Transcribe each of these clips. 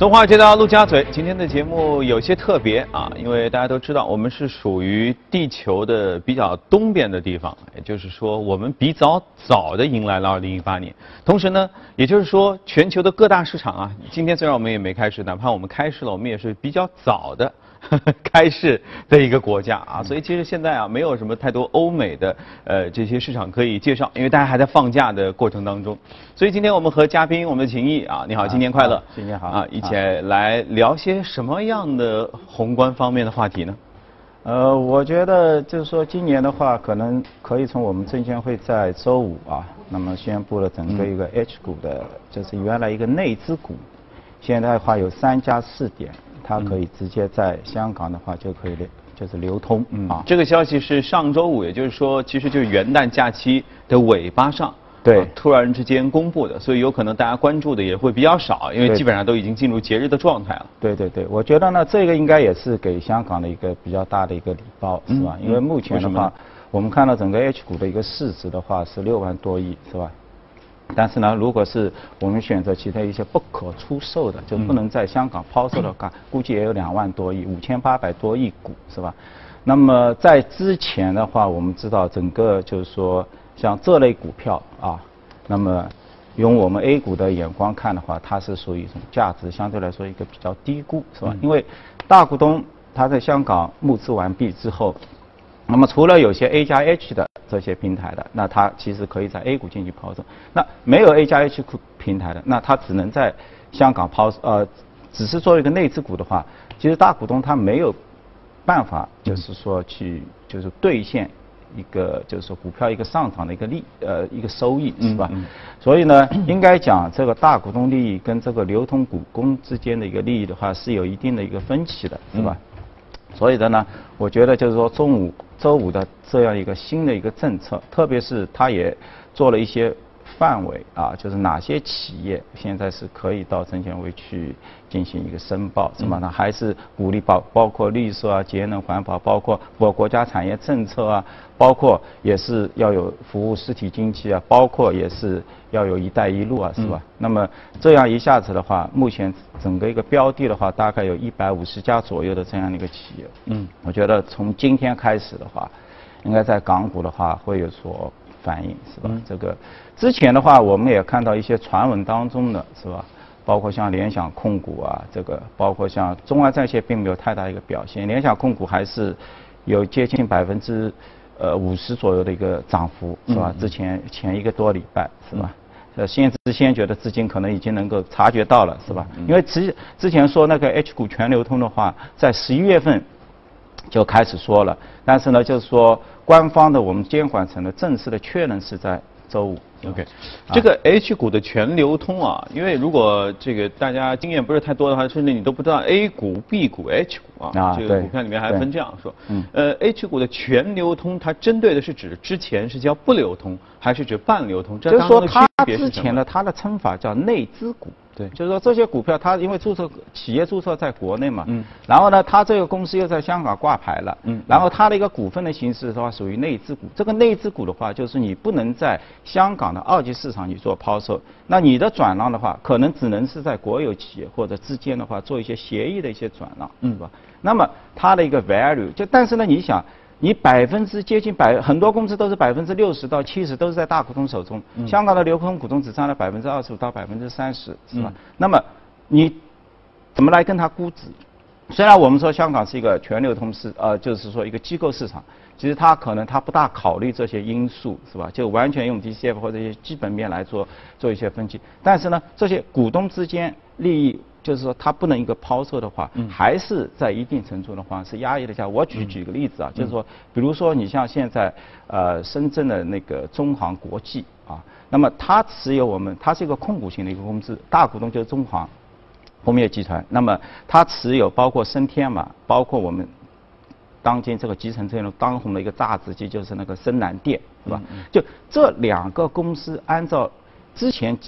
从华尔街到陆家嘴，今天的节目有些特别啊，因为大家都知道，我们是属于地球的比较东边的地方，也就是说，我们比较早的迎来了二零一八年。同时呢，也就是说，全球的各大市场啊，今天虽然我们也没开始，哪怕我们开始了，我们也是比较早的。开市的一个国家啊，所以其实现在啊，没有什么太多欧美的呃这些市场可以介绍，因为大家还在放假的过程当中。所以今天我们和嘉宾，我们的秦毅啊，你好，新年快乐，新年好啊，一起来聊些什么样的宏观方面的话题呢？呃，我觉得就是说今年的话，可能可以从我们证监会在周五啊，那么宣布了整个一个 H 股的，就是原来一个内资股，现在的话有三家试点。它可以直接在香港的话就可以流，就是流通啊。这个消息是上周五，也就是说，其实就是元旦假期的尾巴上，对，突然之间公布的，所以有可能大家关注的也会比较少，因为基本上都已经进入节日的状态了。对对对，我觉得呢，这个应该也是给香港的一个比较大的一个礼包，是吧？因为目前的话，我们看到整个 H 股的一个市值的话是六万多亿，是吧？但是呢，如果是我们选择其他一些不可出售的，就不能在香港抛售的话，估计也有两万多亿，五千八百多亿股，是吧？那么在之前的话，我们知道整个就是说像这类股票啊，那么用我们 A 股的眼光看的话，它是属于一种价值相对来说一个比较低估，是吧？因为大股东他在香港募资完毕之后。那么除了有些 A 加 H 的这些平台的，那它其实可以在 A 股进行抛售。那没有 A 加 H 股平台的，那它只能在香港抛呃，只是作为一个内资股的话，其实大股东他没有办法，就是说去就是兑现一个就是说股票一个上涨的一个利呃一个收益是吧？所以呢，应该讲这个大股东利益跟这个流通股东之间的一个利益的话，是有一定的一个分歧的，是吧？所以的呢，我觉得就是说中午。周五的这样一个新的一个政策，特别是他也做了一些范围啊，就是哪些企业现在是可以到证监会去进行一个申报，是吧？那还是鼓励包包括绿色啊、节能环保，包括国国家产业政策啊，包括也是要有服务实体经济啊，包括也是要有一带一路啊，是吧？那么这样一下子的话，目前整个一个标的的话，大概有一百五十家左右的这样的一个企业。嗯，我觉得从今天开始的话，应该在港股的话会有所反应，是吧？这个之前的话，我们也看到一些传闻当中的是吧？包括像联想控股啊，这个包括像中外在线并没有太大一个表现，联想控股还是有接近百分之呃五十左右的一个涨幅，是吧？之前前一个多礼拜，是吧？呃，先知先觉的资金可能已经能够察觉到了，是吧？因为之之前说那个 H 股全流通的话，在十一月份就开始说了，但是呢，就是说官方的我们监管层的正式的确认是在周五。OK，这个 H 股的全流通啊，因为如果这个大家经验不是太多的话，甚至你都不知道 A 股、B 股、H 股啊，这个股票里面还分这样说。嗯。呃，H 股的全流通，它针对的是指之前是叫不流通，还是指半流通？就是说它之前的它的称法叫内资股。对，就是说这些股票，它因为注册企业注册在国内嘛，嗯，然后呢，它这个公司又在香港挂牌了，嗯，然后它的一个股份的形式的话，属于内资股。这个内资股的话，就是你不能在香港的二级市场去做抛售，那你的转让的话，可能只能是在国有企业或者之间的话做一些协议的一些转让，嗯，是吧？那么它的一个 value，就但是呢，你想。你百分之接近百很多公司都是百分之六十到七十都是在大股东手中，香港的流通股东只占了百分之二十五到百分之三十，是吧？那么你怎么来跟他估值？虽然我们说香港是一个全流通市，呃，就是说一个机构市场，其实它可能它不大考虑这些因素，是吧？就完全用 DCF 或者一些基本面来做做一些分析。但是呢，这些股东之间利益。就是说，它不能一个抛售的话，还是在一定程度的话是压抑的下。我举举个例子啊，就是说，比如说你像现在呃深圳的那个中航国际啊，那么它持有我们，它是一个控股型的一个公司，大股东就是中航工业集团，那么它持有包括升天嘛，包括我们当今这个集成车辆当红的一个榨汁机就是那个深南电，是吧？就这两个公司按照之前。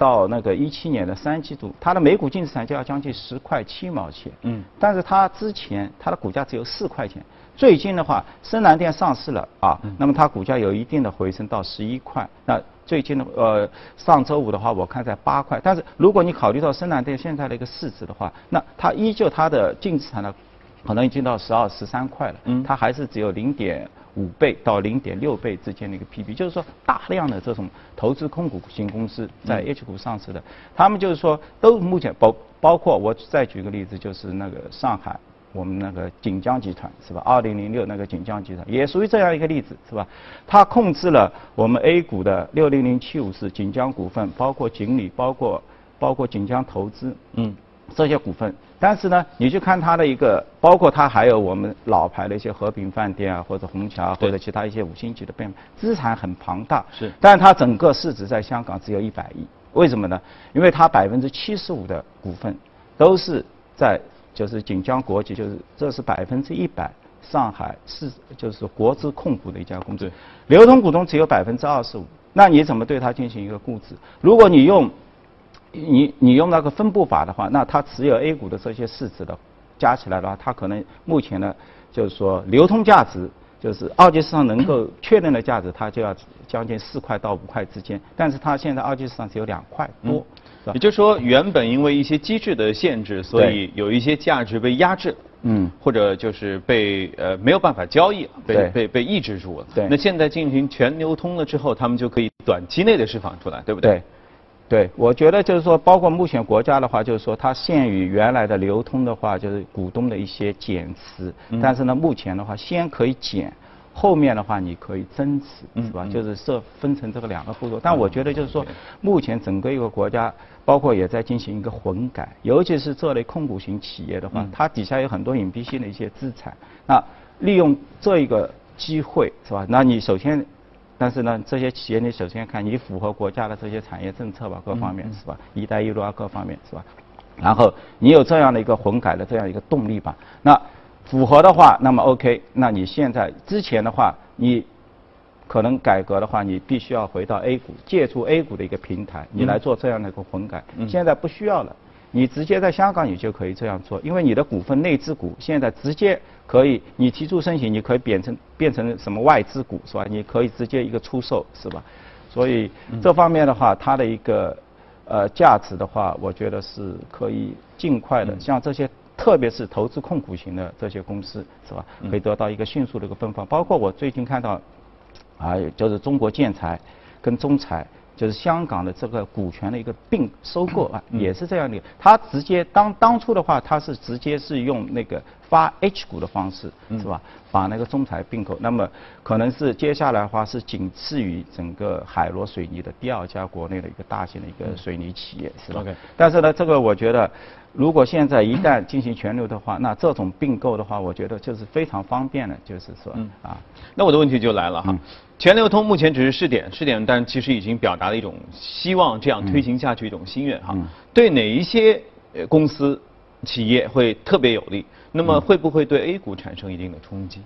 到那个一七年的三季度，它的每股净资产就要将近十块七毛钱。嗯。但是它之前它的股价只有四块钱，最近的话，深南电上市了啊，那么它股价有一定的回升到十一块。那最近的呃上周五的话，我看在八块。但是如果你考虑到深南电现在的一个市值的话，那它依旧它的净资产呢，可能已经到十二十三块了。嗯。它还是只有零点。五倍到零点六倍之间的一个 PB，就是说大量的这种投资控股型公司在 H 股上市的，他们就是说都目前包包括我再举个例子，就是那个上海我们那个锦江集团是吧？二零零六那个锦江集团也属于这样一个例子是吧？它控制了我们 A 股的六零零七五四锦江股份，包括锦鲤，包括包括锦江投资，嗯。这些股份，但是呢，你去看它的一个，包括它还有我们老牌的一些和平饭店啊，或者虹桥或者其他一些五星级的变，资产很庞大。是。但是它整个市值在香港只有一百亿，为什么呢？因为它百分之七十五的股份都是在就是锦江国际，就是这是百分之一百上海市就是国资控股的一家公司，流通股东只有百分之二十五，那你怎么对它进行一个估值？如果你用你你用那个分布法的话，那它持有 A 股的这些市值的加起来的话，它可能目前呢，就是说流通价值，就是二级市场能够确认的价值，它就要将近四块到五块之间。但是它现在二级市场只有两块多，也就是说，原本因为一些机制的限制，所以有一些价值被压制，嗯，或者就是被呃没有办法交易，被被被抑制住了。对。那现在进行全流通了之后，他们就可以短期内的释放出来，对不对？对。对，我觉得就是说，包括目前国家的话，就是说它限于原来的流通的话，就是股东的一些减持。但是呢，目前的话，先可以减，后面的话你可以增持，是吧？就是设分成这个两个步骤。但我觉得就是说，目前整个一个国家，包括也在进行一个混改，尤其是这类控股型企业的话，它底下有很多隐蔽性的一些资产。那利用这一个机会，是吧？那你首先。但是呢，这些企业你首先看你符合国家的这些产业政策吧，各方面是吧？一带一路啊，各方面是吧？然后你有这样的一个混改的这样一个动力吧。那符合的话，那么 OK，那你现在之前的话，你可能改革的话，你必须要回到 A 股，借助 A 股的一个平台，你来做这样的一个混改。现在不需要了。你直接在香港，你就可以这样做，因为你的股份内资股现在直接可以，你提出申请，你可以变成变成什么外资股是吧？你可以直接一个出售是吧？所以这方面的话，它的一个呃价值的话，我觉得是可以尽快的，像这些特别是投资控股型的这些公司是吧？可以得到一个迅速的一个分放。包括我最近看到，啊，就是中国建材跟中材。就是香港的这个股权的一个并收购啊，也是这样的。他直接当当初的话，他是直接是用那个发 H 股的方式，是吧？把那个中材并购，那么可能是接下来的话是仅次于整个海螺水泥的第二家国内的一个大型的一个水泥企业，是吧？但是呢，这个我觉得。如果现在一旦进行全流的话，那这种并购的话，我觉得就是非常方便的，就是说，啊，那我的问题就来了哈，全流通目前只是试点，试点，但其实已经表达了一种希望这样推行下去一种心愿哈。对哪一些公司、企业会特别有利？那么会不会对 A 股产生一定的冲击？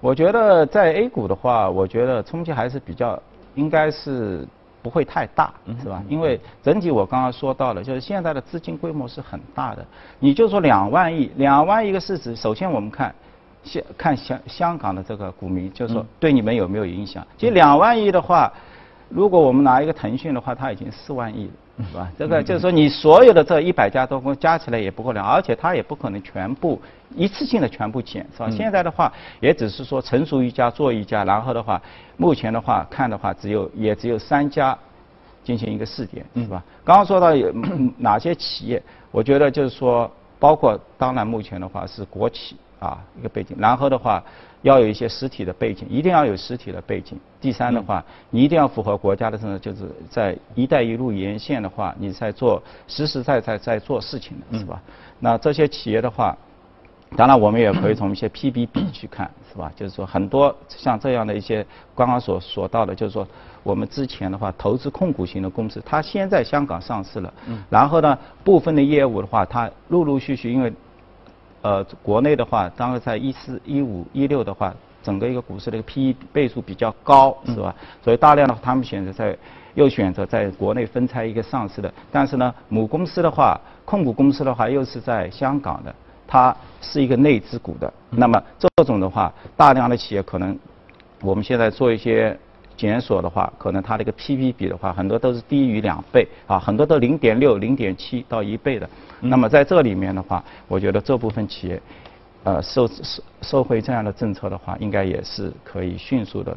我觉得在 A 股的话，我觉得冲击还是比较，应该是。不会太大，是吧？因为整体我刚刚说到了，就是现在的资金规模是很大的。你就说两万亿，两万亿个市值，首先我们看香看香香港的这个股民，就是说对你们有没有影响？其实两万亿的话，如果我们拿一个腾讯的话，它已经四万亿了。是吧？这个就是说，你所有的这一百家多公司加起来也不够量，而且它也不可能全部一次性的全部减，是吧？现在的话，也只是说成熟一家做一家，然后的话，目前的话看的话，只有也只有三家进行一个试点，是吧？刚刚说到有哪些企业，我觉得就是说，包括当然目前的话是国企啊一个背景，然后的话。要有一些实体的背景，一定要有实体的背景。第三的话，你一定要符合国家的政策，就是在“一带一路”沿线的话，你在做实实在在在做事情的是吧？那这些企业的话，当然我们也可以从一些 PBB 去看，是吧？就是说很多像这样的一些刚刚所所到的，就是说我们之前的话投资控股型的公司，它先在香港上市了，然后呢部分的业务的话，它陆陆续续因为。呃，国内的话，当然在一四、一五、一六的话，整个一个股市的一个 P E 倍数比较高，是吧？所以大量的他们选择在又选择在国内分拆一个上市的，但是呢，母公司的话，控股公司的话又是在香港的，它是一个内资股的。那么这种的话，大量的企业可能我们现在做一些检索的话，可能它的一个 PB 比的话，很多都是低于两倍啊，很多都零点六、零点七到一倍的。那么在这里面的话，我觉得这部分企业，呃，受受受惠这样的政策的话，应该也是可以迅速的。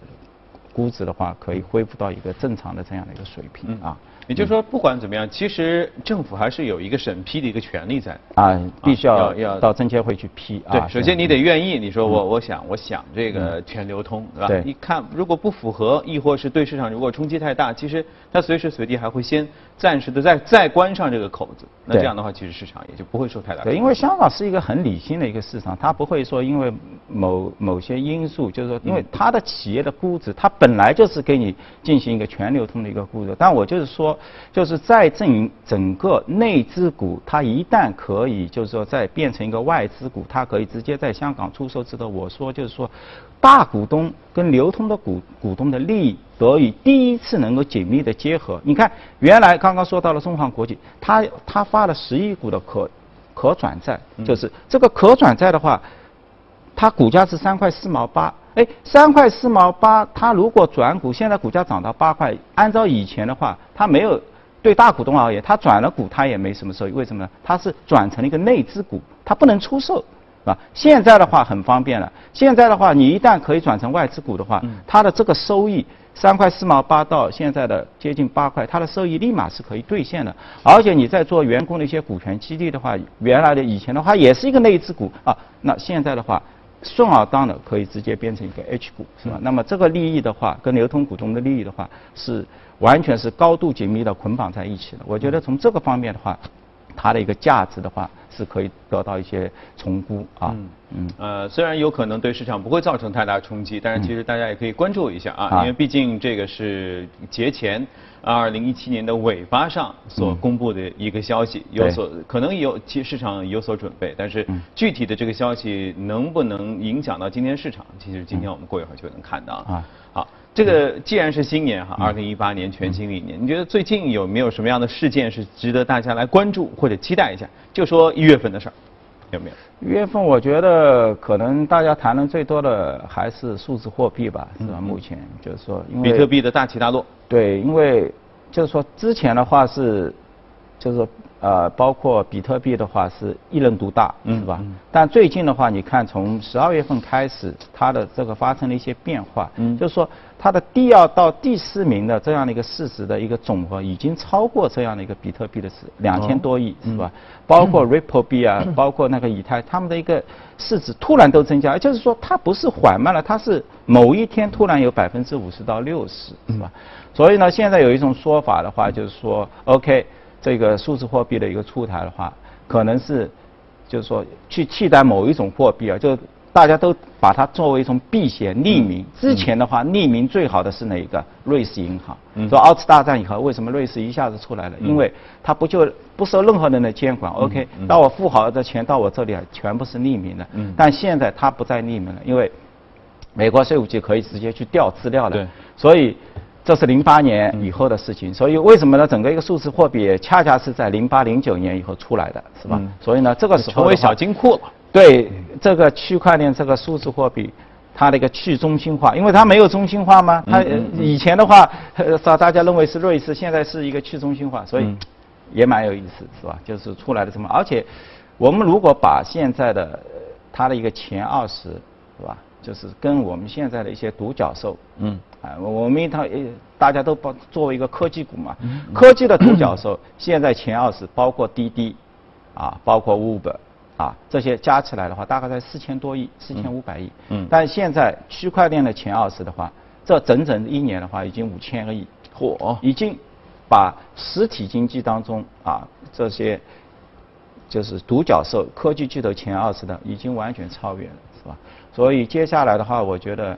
估值的话，可以恢复到一个正常的这样的一个水平啊。也就是说，不管怎么样，其实政府还是有一个审批的一个权利在。啊，必须要要到证监会去批。对，首先你得愿意。你说我我想我想这个全流通，对吧？对。一看如果不符合，亦或是对市场如果冲击太大，其实它随时随地还会先暂时的再再关上这个口子。那这样的话，其实市场也就不会受太大。对，因为香港是一个很理性的一个市场，它不会说因为某某些因素，就是说因为它的企业的估值，它本来就是给你进行一个全流通的一个估值。但我就是说。就是在整整个内资股，它一旦可以，就是说再变成一个外资股，它可以直接在香港出售之后，我说就是说，大股东跟流通的股股东的利益得以第一次能够紧密的结合。你看，原来刚刚说到了中航国际，它它发了十亿股的可可转债，就是这个可转债的话，它股价是三块四毛八。哎，三块四毛八，它如果转股，现在股价涨到八块，按照以前的话，它没有对大股东而言，它转了股，它也没什么收益。为什么呢？它是转成了一个内资股，它不能出售，是吧？现在的话很方便了。现在的话，你一旦可以转成外资股的话，它的这个收益三块四毛八到现在的接近八块，它的收益立马是可以兑现的。而且你在做员工的一些股权激励的话，原来的以前的话也是一个内资股啊，那现在的话。顺而当的可以直接变成一个 H 股，是吧？那么这个利益的话，跟流通股东的利益的话，是完全是高度紧密的捆绑在一起的。我觉得从这个方面的话，它的一个价值的话，是可以得到一些重估啊。嗯。呃，虽然有可能对市场不会造成太大冲击，但是其实大家也可以关注一下啊，因为毕竟这个是节前。二零一七年的尾巴上所公布的一个消息，有所可能有其市场有所准备，但是具体的这个消息能不能影响到今天市场，其实今天我们过一会儿就能看到啊。好，这个既然是新年哈，二零一八年全新的一年，你觉得最近有没有什么样的事件是值得大家来关注或者期待一下？就说一月份的事儿，有没有？一月份我觉得可能大家谈论最多的还是数字货币吧，是吧？目前就是说，因为比特币的大起大落。对，因为就是说之前的话是，就是说呃，包括比特币的话是一人独大，是吧？但最近的话，你看从十二月份开始，它的这个发生了一些变化，嗯就是说它的第二到第四名的这样的一个市值的一个总和，已经超过这样的一个比特币的市两千多亿，是吧？包括 Ripple 币啊，包括那个以太，他们的一个市值突然都增加，就是说它不是缓慢了，它是某一天突然有百分之五十到六十，是吧？所以呢，现在有一种说法的话，就是说，OK，这个数字货币的一个出台的话，可能是，就是说去替代某一种货币啊，就大家都把它作为一种避险匿名。之前的话，匿名最好的是哪一个？瑞士银行。说二次大战以后，为什么瑞士一下子出来了？因为它不就不受任何人的监管，OK，到我富豪的钱到我这里啊，全部是匿名的。但现在它不再匿名了，因为美国税务局可以直接去调资料了。所以。这是零八年以后的事情，所以为什么呢？整个一个数字货币恰恰是在零八零九年以后出来的，是吧？所以呢，这个时候成为小金库了。对这个区块链这个数字货币，它的一个去中心化，因为它没有中心化吗？它以前的话，大 大家认为是瑞士，现在是一个去中心化，所以也蛮有意思，是吧？就是出来的什么？而且我们如果把现在的它的一个前二十，是吧？就是跟我们现在的一些独角兽，嗯，啊，我们一套，大家都把作为一个科技股嘛，科技的独角兽，现在前二十包括滴滴，啊，包括 Uber，啊，这些加起来的话，大概在四千多亿，四千五百亿，嗯，但现在区块链的前二十的话，这整整一年的话，已经五千个亿，嚯，已经把实体经济当中啊这些就是独角兽科技巨头前二十的，已经完全超越了？所以接下来的话，我觉得，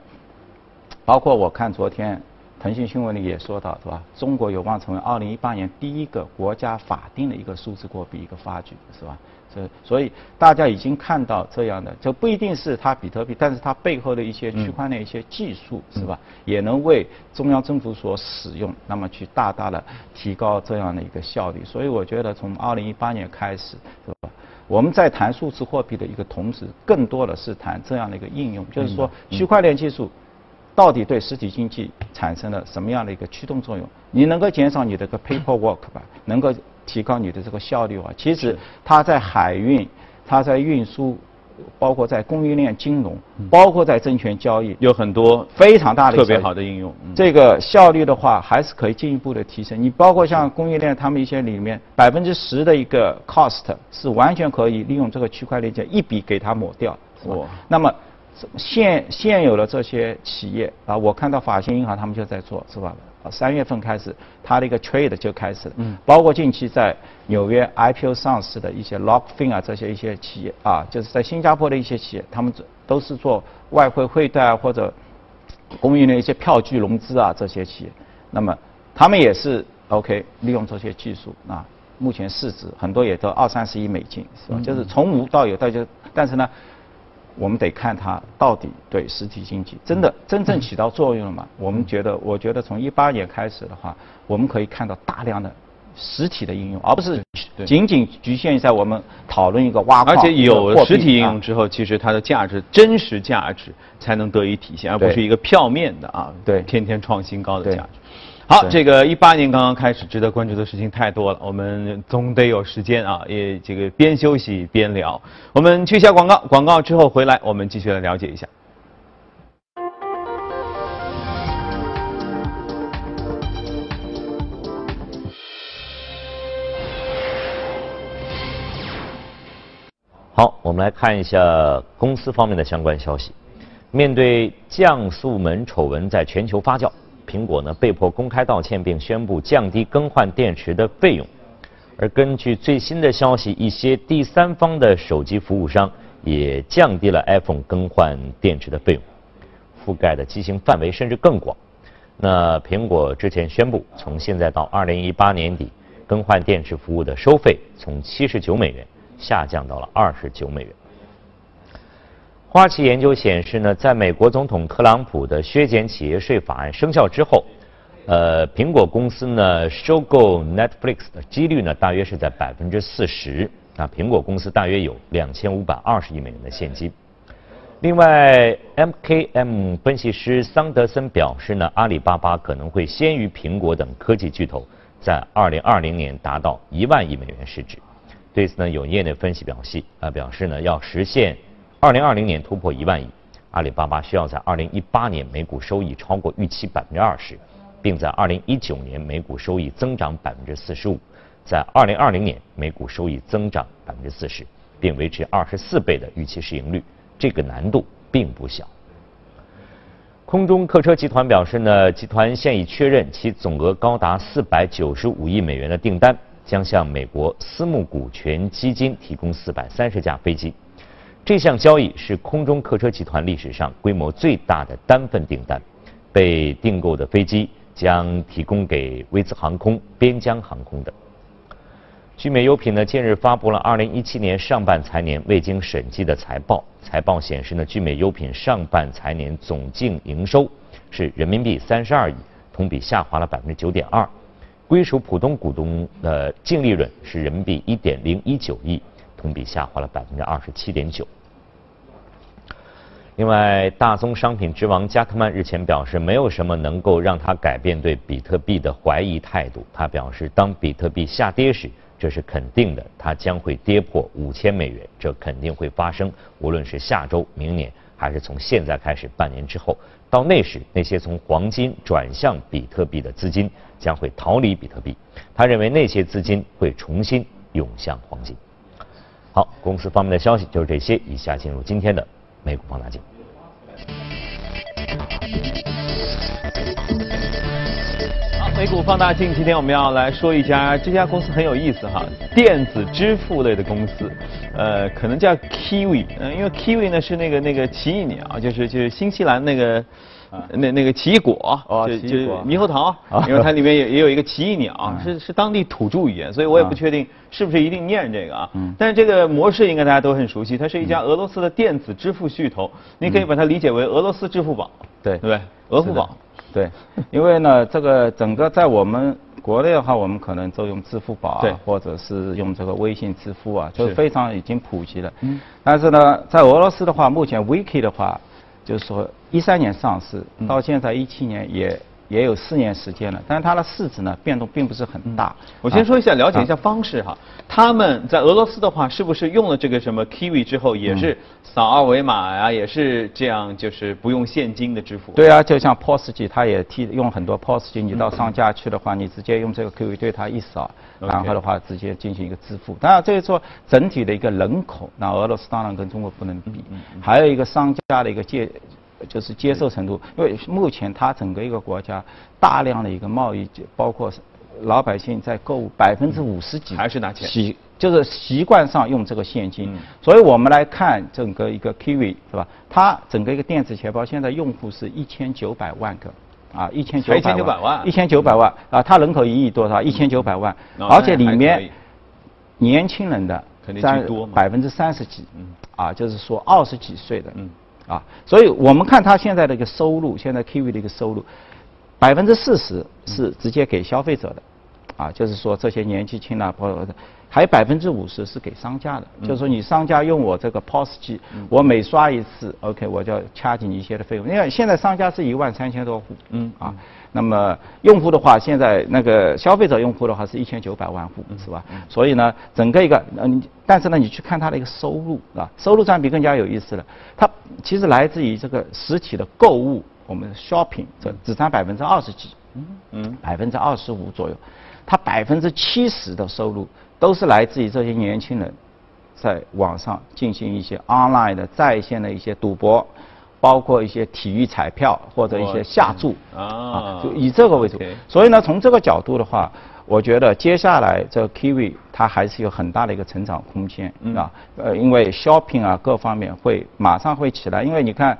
包括我看昨天腾讯新闻里也说到，是吧？中国有望成为二零一八年第一个国家法定的一个数字货币一个发举，是吧？这所以大家已经看到这样的，就不一定是它比特币，但是它背后的一些区块链一些技术，是吧？也能为中央政府所使用，那么去大大的提高这样的一个效率。所以我觉得从二零一八年开始，是吧？我们在谈数字货币的一个同时，更多的是谈这样的一个应用，就是说区块链技术。到底对实体经济产生了什么样的一个驱动作用？你能够减少你的个 paperwork 吧，能够提高你的这个效率啊。其实它在海运、它在运输，包括在供应链金融，包括在证券交易，有很多非常大的特别好的应用。这个效率的话，还是可以进一步的提升。你包括像供应链，他们一些里面百分之十的一个 cost 是完全可以利用这个区块链一笔给它抹掉，是？那么。现现有的这些企业啊，我看到法兴银行他们就在做，是吧？啊，三月份开始，它的一个 trade 就开始了。嗯。包括近期在纽约 IPO 上市的一些 Lockfin 啊，这些一些企业啊，就是在新加坡的一些企业，他们都是做外汇汇贷啊，或者供应的一些票据融资啊，这些企业。那么他们也是 OK 利用这些技术啊，目前市值很多也都二三十亿美金，是吧？就是从无到有，大家但是呢。我们得看它到底对实体经济真的真正起到作用了吗？我们觉得，我觉得从一八年开始的话，我们可以看到大量的实体的应用，而不是仅仅局限在我们讨论一个挖矿。而且有了实体应用之后，其实它的价值真实价值才能得以体现，而不是一个票面的啊，对，天天创新高的价值。好，这个一八年刚刚开始，值得关注的事情太多了，我们总得有时间啊，也这个边休息边聊。我们去一下广告，广告之后回来，我们继续来了解一下。好，我们来看一下公司方面的相关消息。面对降速门丑闻在全球发酵。苹果呢被迫公开道歉，并宣布降低更换电池的费用。而根据最新的消息，一些第三方的手机服务商也降低了 iPhone 更换电池的费用，覆盖的机型范围甚至更广。那苹果之前宣布，从现在到2018年底，更换电池服务的收费从79美元下降到了29美元。花旗研究显示呢，在美国总统特朗普的削减企业税法案生效之后，呃，苹果公司呢收购 Netflix 的几率呢大约是在百分之四十。那苹果公司大约有两千五百二十亿美元的现金。另外，MKM 分析师桑德森表示呢，阿里巴巴可能会先于苹果等科技巨头在二零二零年达到一万亿美元市值。对此呢，有业内分析表示啊，表示呢要实现。二零二零年突破一万亿，阿里巴巴需要在二零一八年每股收益超过预期百分之二十，并在二零一九年每股收益增长百分之四十五，在二零二零年每股收益增长百分之四十，并维持二十四倍的预期市盈率，这个难度并不小。空中客车集团表示呢，集团现已确认其总额高达四百九十五亿美元的订单，将向美国私募股权基金提供四百三十架飞机。这项交易是空中客车集团历史上规模最大的单份订单，被订购的飞机将提供给威兹航空、边疆航空等。聚美优品呢，近日发布了2017年上半财年未经审计的财报，财报显示呢，聚美优品上半财年总净营收是人民币32亿，同比下滑了9.2%，归属普通股东的净利润是人民币1.019亿。同比下滑了百分之二十七点九。另外，大宗商品之王加特曼日前表示，没有什么能够让他改变对比特币的怀疑态度。他表示，当比特币下跌时，这是肯定的，它将会跌破五千美元，这肯定会发生。无论是下周、明年，还是从现在开始半年之后，到那时，那些从黄金转向比特币的资金将会逃离比特币。他认为那些资金会重新涌向黄金。好，公司方面的消息就是这些。以下进入今天的美股放大镜。好，美股放大镜，今天我们要来说一家这家公司很有意思哈，电子支付类的公司，呃，可能叫 Kiwi，嗯，因为 Kiwi 呢是那个那个奇异鸟，就是就是新西兰那个。那那个奇异果，就就猕猴桃，因为它里面也也有一个奇异鸟，是是当地土著语言，所以我也不确定是不是一定念这个啊。但是这个模式应该大家都很熟悉，它是一家俄罗斯的电子支付巨头，你可以把它理解为俄罗斯支付宝，对对不对？俄付宝，对，因为呢，这个整个在我们。国内的话，我们可能都用支付宝啊，或者是用这个微信支付啊，就非常已经普及了。嗯。但是呢，在俄罗斯的话，目前 Wiki 的话，就是说一三年上市，到现在一七年也。也有四年时间了，但是它的市值呢变动并不是很大。我先说一下，了解一下方式哈。他们在俄罗斯的话，是不是用了这个什么 Kiwi 之后，也是扫二维码呀，也是这样，就是不用现金的支付？对啊，就像 POS 机，它也替用很多 POS 机。你到商家去的话，你直接用这个 Kiwi 对它一扫，然后的话直接进行一个支付。当然，这是说整体的一个人口，那俄罗斯当然跟中国不能比。还有一个商家的一个借。就是接受程度，因为目前它整个一个国家大量的一个贸易，包括老百姓在购物百分之五十几还是拿钱，习就是习惯上用这个现金，所以我们来看整个一个 Kiwi 是吧？它整个一个电子钱包现在用户是一千九百万个，啊一千九百万，一千九百万。啊，它人口一亿多少？一千九百万，而且里面年轻人的占百分之三十几，啊就是说二十几岁的。啊，所以我们看他现在的一个收入，现在 Kiwi 的一个收入，百分之四十是直接给消费者的，啊，就是说这些年纪轻啊，或者还有百分之五十是给商家的，就是说你商家用我这个 POS 机，我每刷一次，OK，我就要掐紧一些的费用，因为现在商家是一万三千多户，嗯，啊。那么用户的话，现在那个消费者用户的话是一千九百万户，是吧？所以呢，整个一个嗯，但是呢，你去看它的一个收入啊，收入占比更加有意思了。它其实来自于这个实体的购物，我们 shopping 这只占百分之二十几，嗯嗯，百分之二十五左右。它百分之七十的收入都是来自于这些年轻人在网上进行一些 online 的在线的一些赌博。包括一些体育彩票或者一些下注啊，就以这个为主。所以呢，从这个角度的话，我觉得接下来这 Kiwi 它还是有很大的一个成长空间啊。呃，因为 shopping 啊各方面会马上会起来。因为你看，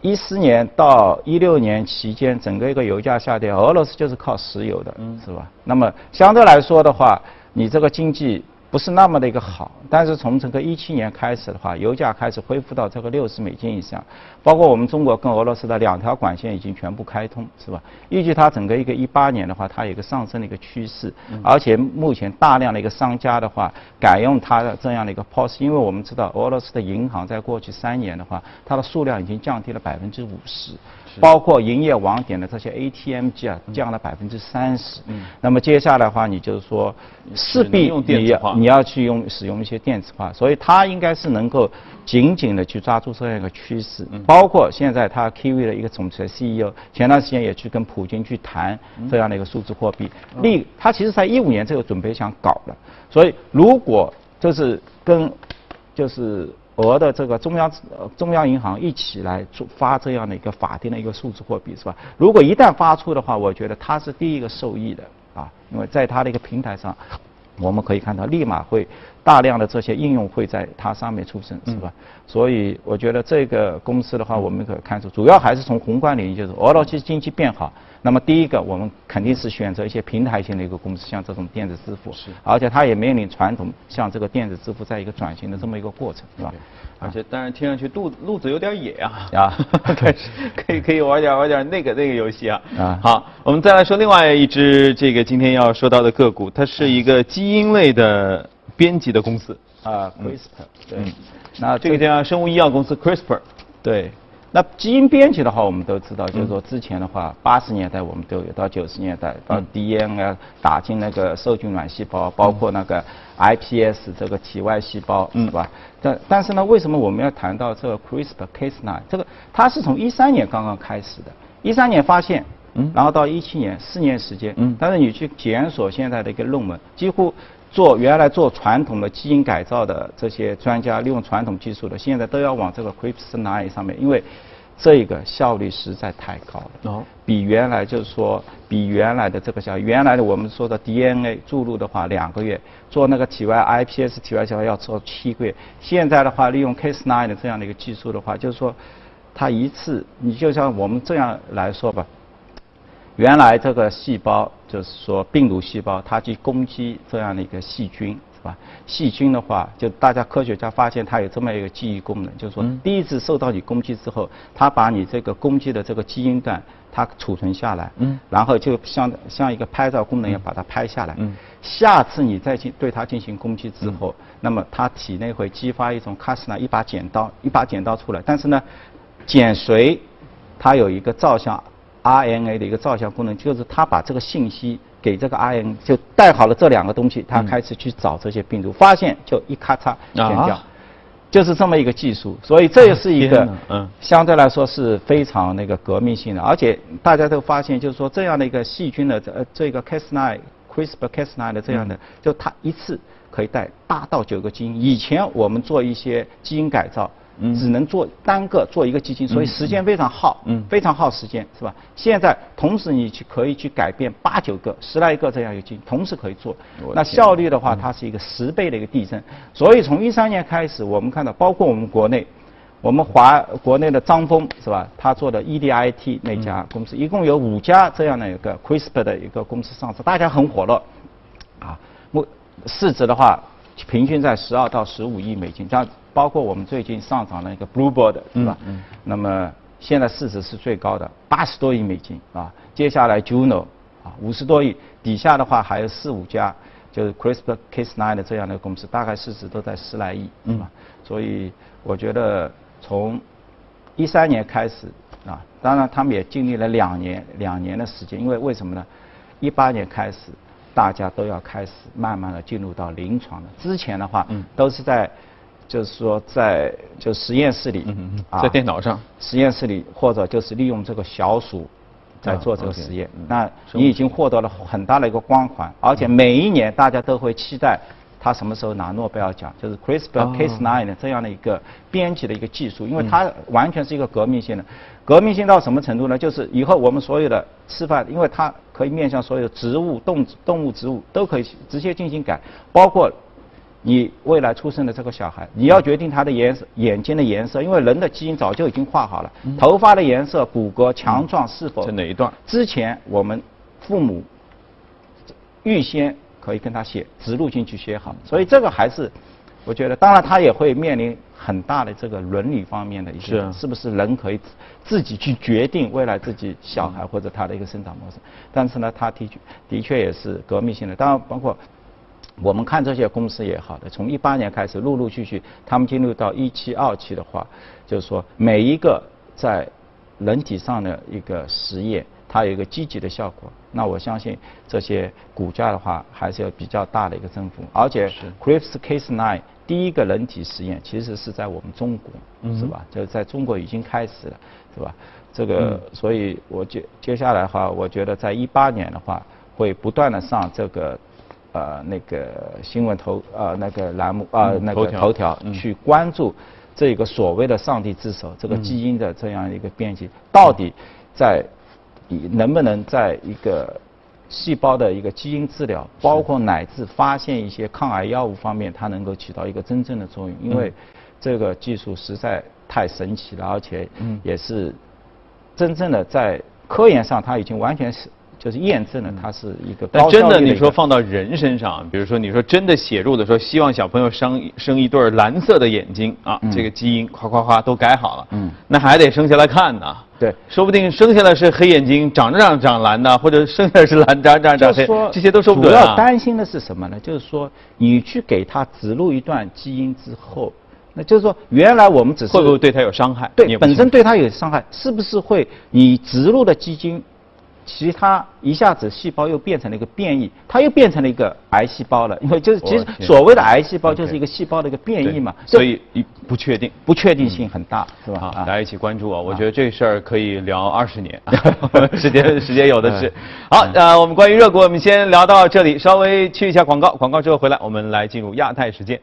一四年到一六年期间，整个一个油价下跌，俄罗斯就是靠石油的，是吧？那么相对来说的话，你这个经济。不是那么的一个好，但是从整个一七年开始的话，油价开始恢复到这个六十美金以上，包括我们中国跟俄罗斯的两条管线已经全部开通，是吧？预计它整个一个一八年的话，它有一个上升的一个趋势，而且目前大量的一个商家的话改用它的这样的一个 POS，因为我们知道俄罗斯的银行在过去三年的话，它的数量已经降低了百分之五十。包括营业网点的这些 ATM 机啊，降了百分之三十。嗯。那么接下来的话，你就是说，势必你要你要去用使用一些电子化，所以它应该是能够紧紧的去抓住这样一个趋势。嗯。包括现在它 Kiwi 的一个总裁 CEO，前段时间也去跟普京去谈这样的一个数字货币。另，他其实在一五年这个准备想搞了，所以如果就是跟就是。俄的这个中央中央银行一起来做发这样的一个法定的一个数字货币是吧？如果一旦发出的话，我觉得它是第一个受益的啊，因为在它的一个平台上，我们可以看到立马会大量的这些应用会在它上面出生是吧？所以我觉得这个公司的话，我们可以看出，主要还是从宏观领域，就是俄罗斯经济变好。那么第一个，我们肯定是选择一些平台型的一个公司，像这种电子支付，是，而且它也面临传统像这个电子支付在一个转型的这么一个过程，是吧？而且当然听上去路路子有点野啊，啊，可以可以可以玩点玩点那个那个游戏啊，啊，好，我们再来说另外一只这个今天要说到的个股，它是一个基因类的编辑的公司。啊，CRISPR，对，那这个叫生物医药公司 CRISPR，对。那基因编辑的话，我们都知道，就是说之前的话，八十年代我们都有，到九十年代到 DNA 打进那个受精卵细胞，包括那个 iPS 这个体外细胞，是吧？但但是呢，为什么我们要谈到这个 CRISPR-Cas9？这个它是从一三年刚刚开始的，一三年发现，嗯，然后到一七年四年时间，嗯，但是你去检索现在的一个论文，几乎。做原来做传统的基因改造的这些专家，利用传统技术的，现在都要往这个 CRISPR 上面，因为这个效率实在太高了。哦。比原来就是说，比原来的这个效，原来的我们说的 DNA 注入的话两个月，做那个体外 iPS 体外细胞要做七个月。现在的话，利用 Cas9 的这样的一个技术的话，就是说。它一次，你就像我们这样来说吧，原来这个细胞就是说病毒细胞，它去攻击这样的一个细菌。是吧？细菌的话，就大家科学家发现它有这么一个记忆功能，就是说第一次受到你攻击之后，它把你这个攻击的这个基因段它储存下来，嗯，然后就像像一个拍照功能一样把它拍下来，嗯，下次你再去对它进行攻击之后，那么它体内会激发一种 Cas9 一把剪刀一把剪刀出来，但是呢，剪髓它有一个照相 RNA 的一个照相功能，就是它把这个信息。给这个 RNA，就带好了这两个东西，他开始去找这些病毒，发现就一咔嚓剪掉，就是这么一个技术。所以这也是一个，嗯，相对来说是非常那个革命性的。而且大家都发现，就是说这样的一个细菌的这这个 Cas9 CRISPR Cas9 的这样的，就它一次可以带八到九个基因。以前我们做一些基因改造。只能做单个做一个基金，所以时间非常耗，非常耗时间，是吧？现在同时你去可以去改变八九个、十来个这样一个基金，同时可以做，那效率的话，它是一个十倍的一个递增。所以从一三年开始，我们看到，包括我们国内，我们华国内的张峰是吧？他做的 EDIT 那家公司，一共有五家这样的一个 CRISPR 的一个公司上市，大家很火热，啊，目市值的话，平均在十二到十五亿美金，这样。包括我们最近上涨了一个 Bluebird 是吧？嗯。那么现在市值是最高的，八十多亿美金啊。接下来 Juno 啊，五十多亿。底下的话还有四五家，就是 CRISPR-Cas9 的这样的公司，大概市值都在十来亿，是吧？所以我觉得从一三年开始啊，当然他们也经历了两年两年的时间，因为为什么呢？一八年开始，大家都要开始慢慢的进入到临床了。之前的话，都是在就是说，在就实验室里，在电脑上，实验室里或者就是利用这个小鼠在做这个实验。那你已经获得了很大的一个光环，而且每一年大家都会期待他什么时候拿诺贝尔奖，就是 CRISPR-Cas9 的这样的一个编辑的一个技术，因为它完全是一个革命性的。革命性到什么程度呢？就是以后我们所有的吃饭，因为它可以面向所有植物、动动物、植物都可以直接进行改，包括。你未来出生的这个小孩，你要决定他的颜色，眼睛的颜色，因为人的基因早就已经画好了。头发的颜色、骨骼强壮是否？是哪一段？之前我们父母预先可以跟他写，植入进去写好。所以这个还是，我觉得，当然他也会面临很大的这个伦理方面的一些，是不是人可以自己去决定未来自己小孩或者他的一个生长模式？但是呢，他的确的确也是革命性的。当然包括。我们看这些公司也好的，从一八年开始，陆陆续续，他们进入到一期、二期的话，就是说每一个在人体上的一个实验，它有一个积极的效果。那我相信这些股价的话，还是有比较大的一个增幅。而且，CRISPR-Cas9 第一个人体实验其实是在我们中国，是吧？就是在中国已经开始了，是吧？这个，所以我接接下来的话，我觉得在一八年的话，会不断的上这个。呃，那个新闻头呃那个栏目啊，那个头条去关注这个所谓的“上帝之手”这个基因的这样一个编辑，到底在能不能在一个细胞的一个基因治疗，包括乃至发现一些抗癌药物方面，它能够起到一个真正的作用？因为这个技术实在太神奇了，而且也是真正的在科研上，它已经完全是。就是验证了它是一个但真的，你说放到人身上，比如说你说真的写入的说希望小朋友生生一对蓝色的眼睛啊，这个基因夸夸夸都改好了，嗯，那还得生下来看呢。对，说不定生下来是黑眼睛，长着长长蓝的，或者生下来是蓝长长长黑，这些都说不准主要担心的是什么呢？就是说你去给他植入一段基因之后，那就是说原来我们只是会不会对他有伤害？对，本身对他有伤害，是不是会你植入的基因？其他一下子细胞又变成了一个变异，它又变成了一个癌细胞了。因为就是其实所谓的癌细胞就是一个细胞的一个变异嘛，所以不确定，不确定性很大，是吧？好，大家一起关注啊！我觉得这事儿可以聊二十年，时间时间有的是。好，呃，我们关于热股，我们先聊到这里，稍微去一下广告，广告之后回来，我们来进入亚太时间。